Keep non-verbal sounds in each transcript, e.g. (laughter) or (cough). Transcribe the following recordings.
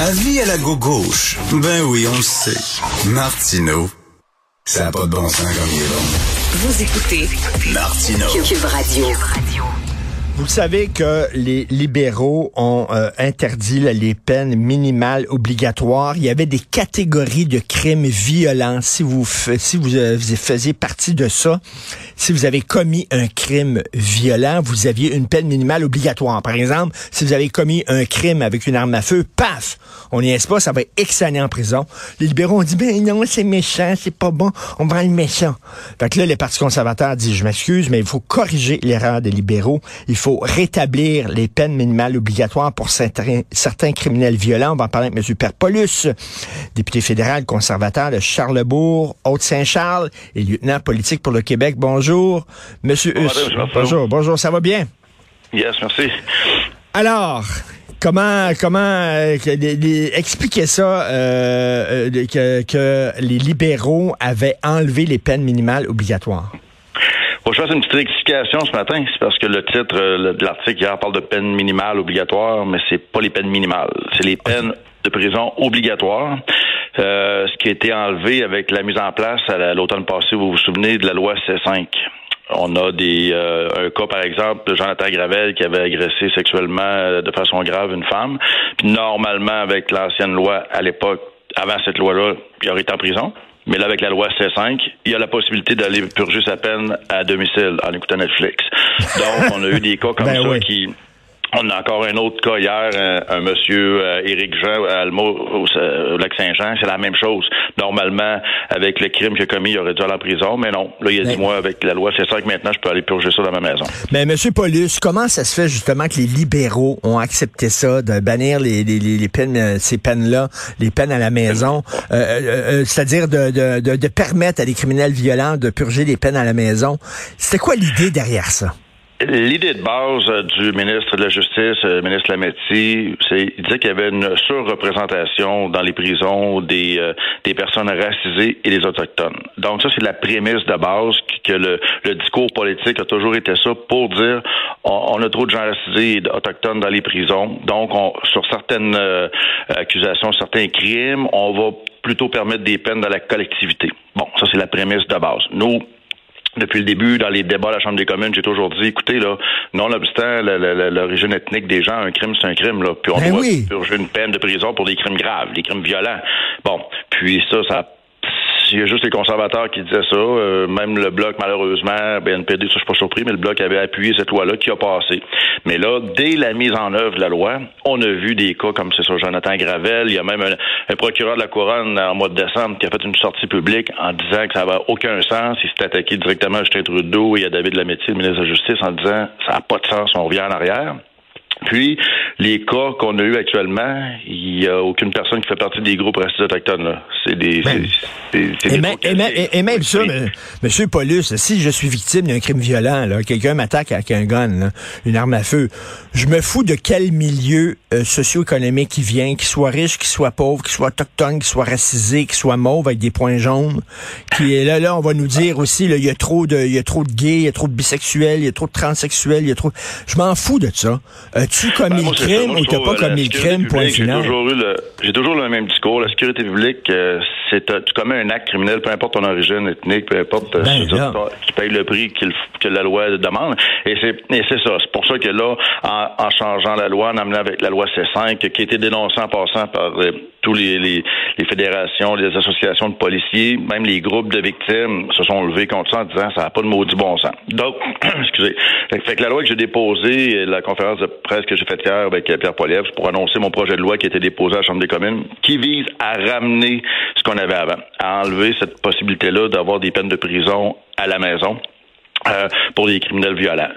Avis à la gauche. Ben oui, on le sait. Martineau, ça n'a pas de bon sens comme il est bon. Vous écoutez Martineau. Cube Radio. Vous savez que les libéraux ont euh, interdit les peines minimales obligatoires. Il y avait des catégories de crimes violents. Si vous si euh, vous faisiez partie de ça, si vous avez commis un crime violent, vous aviez une peine minimale obligatoire. Par exemple, si vous avez commis un crime avec une arme à feu, paf, on n'y est pas, ça va être X en prison. Les libéraux ont dit ben non, c'est méchant, c'est pas bon, on prend le méchant. Fait que là, le Parti conservateur dit je m'excuse, mais il faut corriger l'erreur des libéraux. Faut rétablir les peines minimales obligatoires pour certains, certains criminels violents. On va en parler avec M. Perpolus, député fédéral conservateur de Charlebourg, Haute-Saint-Charles et lieutenant politique pour le Québec. Bonjour, Monsieur Bon Huss. Bonjour, bonjour, ça va bien? Yes, merci. Alors, comment comment euh, que les- les- expliquez ça euh, euh, que, que les libéraux avaient enlevé les peines minimales obligatoires? Faut que je fasse une petite rectification ce matin. C'est parce que le titre euh, de l'article hier parle de peine minimale obligatoire, mais c'est pas les peines minimales. C'est les peines de prison obligatoires. Euh, ce qui a été enlevé avec la mise en place à la- l'automne passé, vous vous souvenez de la loi C5. On a des euh, un cas par exemple de Jonathan Gravel qui avait agressé sexuellement euh, de façon grave une femme. Puis normalement avec l'ancienne loi à l'époque, avant cette loi-là, il aurait été en prison. Mais là, avec la loi C5, il y a la possibilité d'aller purger sa peine à domicile en écoutant Netflix. Donc, on a eu des cas comme Ben ça oui. qui. On a encore un autre cas hier, un, un monsieur euh, Éric Jean à Alma, au, au Lac-Saint-Jean, c'est la même chose. Normalement, avec le crime qu'il a commis, il aurait dû aller en prison, mais non. Là, il a Mais- dit, moi, avec la loi C5, maintenant, je peux aller purger ça dans ma maison. Mais Monsieur Paulus, comment ça se fait justement que les libéraux ont accepté ça, de bannir les, les, les- peines, euh, ces peines-là, les peines à la maison, euh, euh, euh, c'est-à-dire de, de, de, de permettre à des criminels violents de purger les peines à la maison? C'était quoi l'idée derrière ça? L'idée de base euh, du ministre de la Justice, euh, le ministre Lametti, c'est il disait qu'il y avait une surreprésentation dans les prisons des, euh, des personnes racisées et des autochtones. Donc ça, c'est la prémisse de base que le, le discours politique a toujours été ça pour dire on, on a trop de gens racisés et autochtones dans les prisons. Donc, on, sur certaines euh, accusations, certains crimes, on va plutôt permettre des peines dans la collectivité. Bon, ça, c'est la prémisse de base. Nous, depuis le début, dans les débats à la Chambre des communes, j'ai toujours dit, écoutez, là, nonobstant l'origine ethnique des gens, un crime, c'est un crime, là. Puis on Ben doit oui. purger une peine de prison pour des crimes graves, des crimes violents. Bon, puis ça, ça il y a juste les conservateurs qui disaient ça. Euh, même le Bloc, malheureusement, BNPD, ça, je suis pas surpris, mais le Bloc avait appuyé cette loi-là qui a passé. Mais là, dès la mise en œuvre de la loi, on a vu des cas comme c'est sur Jonathan Gravel. Il y a même un, procureur de la Couronne en mois de décembre qui a fait une sortie publique en disant que ça n'avait aucun sens. Il s'est attaqué directement à Justin Trudeau et à David Lametti, le ministre de la Justice, en disant ça n'a pas de sens, on revient en arrière. Puis, les cas qu'on a eu actuellement, il n'y a aucune personne qui fait partie des groupes racistes autochtones. là. C'est des. Ben, c'est- Et, des et même- et- ça, me- Monsieur Paulus, si je suis victime d'un crime violent, quelqu'un m'attaque avec un gun, là, une arme à feu, je me fous de quel milieu euh, socio-économique il vient, qu'il soit riche, qu'il soit pauvre, qu'il soit autochtone, qu'il soit racisé, qu'il soit mauve avec des points jaunes. Qui est là, là, on va nous dire aussi, il y a trop de, il y a trop de gays, il y a trop de bisexuels, il y a trop de transsexuels, il y a trop. Je m'en fous de ça. As-tu commis Ben, le crime ou t'as pas commis le crime, point final? toujours eu le, j'ai toujours eu le même discours. La sécurité publique, euh, c'est, tu commets un acte criminel, peu importe ton origine ethnique, peu importe, euh, Ben, dire, tu payes le prix qu'il- que la loi demande. Et c'est, et c'est ça. C'est pour ça que là, en, en changeant la loi, en amenant avec la loi C5, qui a été dénoncée en passant par euh, tous les, les, les, fédérations, les associations de policiers, même les groupes de victimes se sont levés contre ça en disant ça n'a pas de maudit bon sens. Donc, (clears throat) excusez. Fait que la loi que j'ai déposée, la conférence de presse que j'ai faite hier avec Pierre Poilievre pour annoncer mon projet de loi qui a été déposé à la Chambre des communes, qui vise à ramener ce qu'on avait avant, à enlever cette possibilité-là d'avoir des peines de prison à la maison. Euh, pour les criminels violents.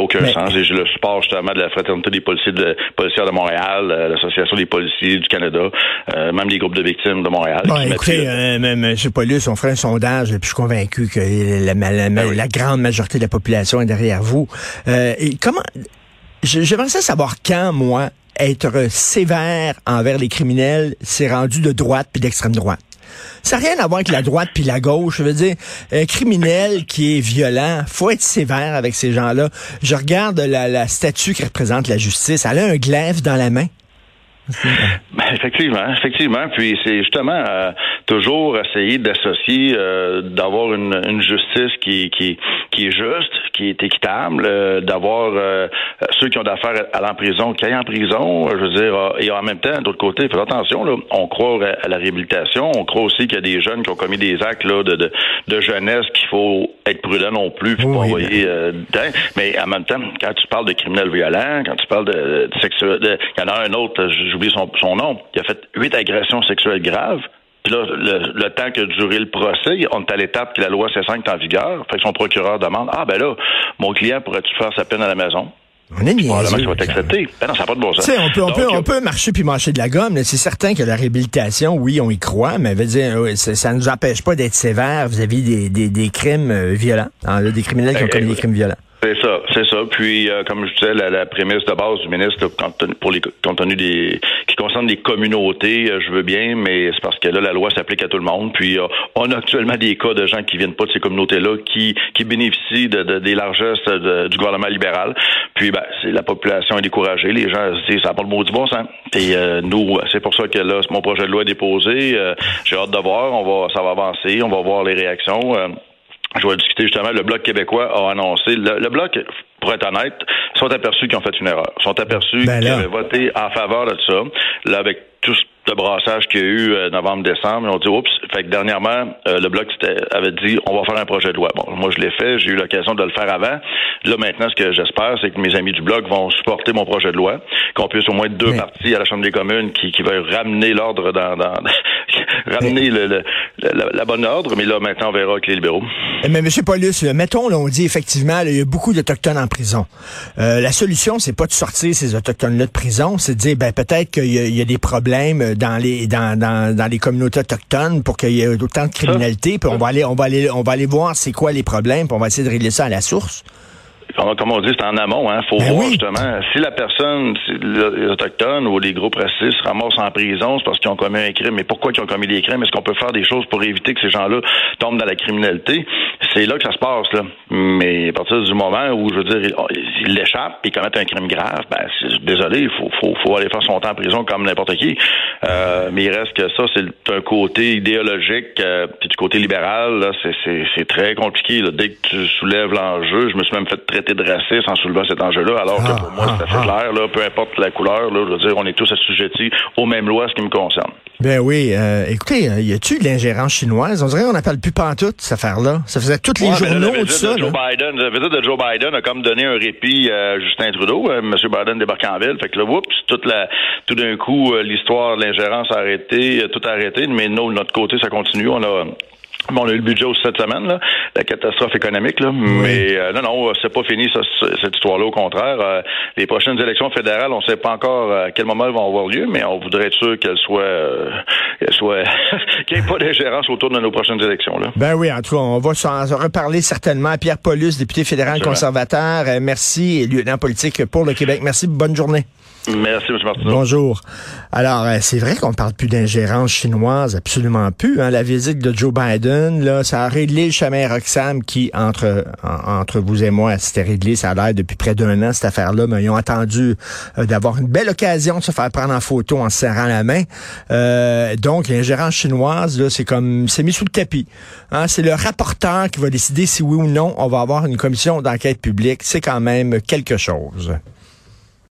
Aucun sens. Et j'ai le support justement de la Fraternité des policiers de, policiers de Montréal, euh, l'Association des policiers du Canada, euh, même les groupes de victimes de Montréal. Bon, écoutez, euh, M. Paulus, on ferait un sondage, puis je suis convaincu que la, la, ben la, grande majorité de la population est derrière vous. et comment... J'aimerais savoir quand, moi, être sévère envers les criminels, c'est rendu de droite puis d'extrême droite. Ça n'a rien à voir avec la droite puis la gauche. Je veux dire, un criminel qui est violent, faut être sévère avec ces gens-là. Je regarde la, la statue qui représente la justice. Elle a un glaive dans la main. Ben, effectivement, effectivement. Puis c'est justement euh, toujours essayer d'associer, euh, d'avoir une, une, justice qui, qui, qui est juste, qui est équitable, euh, d'avoir ceux qui ont d'affaires à aller en prison, qui aillent en prison, je veux dire, et en même temps, d'autre côté, faites attention, là, on croit à la réhabilitation, on croit aussi qu'il y a des jeunes qui ont commis des actes là, de, de, de jeunesse qu'il faut être prudent non plus, puis pas envoyer mais en même temps, quand tu parles de criminels violents, quand tu parles de, de sexuel, il y en a un autre, j'oublie son, son nom, il a fait huit agressions sexuelles graves. Puis là, le, temps que duré le procès, on est à l'étape que la loi C5 est en vigueur. Fait que son procureur demande Ah ben là, mon client pourrait-tu faire sa peine à la maison? On est niaiseux. va. Ben non, ça n'a pas de bon sens. on peut, on, peut, on peut marcher puis marcher de la gomme. C'est certain que la réhabilitation, oui, on y croit, mais veut dire, ça ne nous empêche pas d'être sévère vis-à-vis des, des, des, crimes euh, violents, hein, des criminels qui ont commis des crimes violents. C'est ça, c'est ça. Puis, euh, comme je disais, la, prémisse de base du ministre, pour les compte tenu des qui concerne les communautés, euh, je veux bien, mais c'est parce que là, la loi s'applique à tout le monde. Puis, euh, on a actuellement des cas de gens qui viennent pas de ces communautés-là, qui qui bénéficient de, des largesses du gouvernement libéral. Puis, ben, c'est la population est découragée. Les gens se disent, ça n'a pas le mot du bon sens. Et nous, c'est pour ça que là, mon projet de loi est déposé. J'ai hâte de voir. On va, ça va avancer. On va voir les réactions je vais discuter justement, le Bloc québécois a annoncé, le, Bloc, pour être honnête, sont aperçus qu'ils ont fait une erreur. sont aperçus ben qu'ils avaient voté en faveur de ça. Là, avec tout de brassage qu'il y a eu euh, novembre-décembre. Ils ont dit, oups, fait que dernièrement, euh, le Bloc avait dit, on va faire un projet de loi. Bon, moi, je l'ai fait, j'ai eu l'occasion de le faire avant. Là, maintenant, ce que j'espère, c'est que mes amis du Bloc vont supporter mon projet de loi, qu'on puisse au moins deux parties à la Chambre des communes qui, qui veulent ramener l'ordre dans, dans ramener le, la, bonne ordre, mais là, maintenant, on verra avec les libéraux. Eh, mais M. Paulus, mettons, là, on dit effectivement, il y a beaucoup d'Autochtones en prison. Euh, la solution, c'est pas de sortir ces Autochtones-là de prison, c'est de dire, ben, peut-être qu'il y, a des problèmes dans les dans, dans, dans les communautés autochtones pour qu'il y ait autant de criminalité, puis on va aller on va aller on va aller voir c'est quoi les problèmes, puis on va essayer de régler ça à la source comme on dit, c'est en amont. Hein. faut ben voir justement si la personne, si les autochtones ou les groupes racistes se ramassent en prison, c'est parce qu'ils ont commis un crime. Mais pourquoi ils ont commis des crimes? Est-ce qu'on peut faire des choses pour éviter que ces gens-là tombent dans la criminalité? C'est là que ça se passe. Là. Mais à partir du moment où, je veux dire, ils l'échappent et commettent un crime grave, ben désolé, il faut, faut, faut, aller faire son temps en prison comme n'importe qui. Euh, mais il reste que ça, c'est un côté idéologique, euh, puis du côté libéral, là, c'est très compliqué. Là. Dès que tu soulèves l'enjeu, je me suis même fait traiter de raciste en soulevant cet enjeu-là, alors que pour moi, c'est assez ah, ah. clair, là, peu importe la couleur, là, je veux dire, on est tous assujettis aux mêmes lois, ce qui me concerne. Ben oui, euh, écoutez, euh, y a-tu de l'ingérence chinoise? On dirait qu'on n'appelle plus pantoute, cette affaire-là. Ça faisait tous les journaux, tout ça. Joe Biden, la visite de Joe Biden a comme donné un répit à Justin Trudeau. Euh, M. Biden débarque en ville. Fait que là, oups, toute la, tout d'un coup, l'histoire de l'ingérence a arrêté, tout a arrêté. Mais nous, de notre côté, ça continue. On a Bon, on a eu le budget aussi cette semaine, là, la catastrophe économique, là. mais euh, non, non, c'est pas fini ça, cette histoire-là. Au contraire, euh, les prochaines élections fédérales, on ne sait pas encore à quel moment elles vont avoir lieu, mais on voudrait être sûr qu'elles soient, euh, qu'elles soient, (laughs) qu'il n'y ait pas d'ingérence autour de nos prochaines élections. Là. Ben oui, en tout cas, on va s'en reparler certainement. Pierre Paulus, député fédéral conservateur, merci, et lieutenant politique pour le Québec. Merci, bonne journée. Merci, M. Martineau. Bonjour. Alors, euh, c'est vrai qu'on ne parle plus d'ingérence chinoise, absolument plus. Hein. La visite de Joe Biden, ça a réglé le chemin Roxham qui, entre, entre vous et moi, c'était réglé. Ça a l'air depuis près d'un an, cette affaire-là. Mais ils ont attendu euh, d'avoir une belle occasion de se faire prendre en photo en se serrant la main. Euh, donc, l'ingérence chinoise, là, c'est comme, c'est mis sous le tapis. Hein. C'est le rapporteur qui va décider si oui ou non on va avoir une commission d'enquête publique. C'est quand même quelque chose.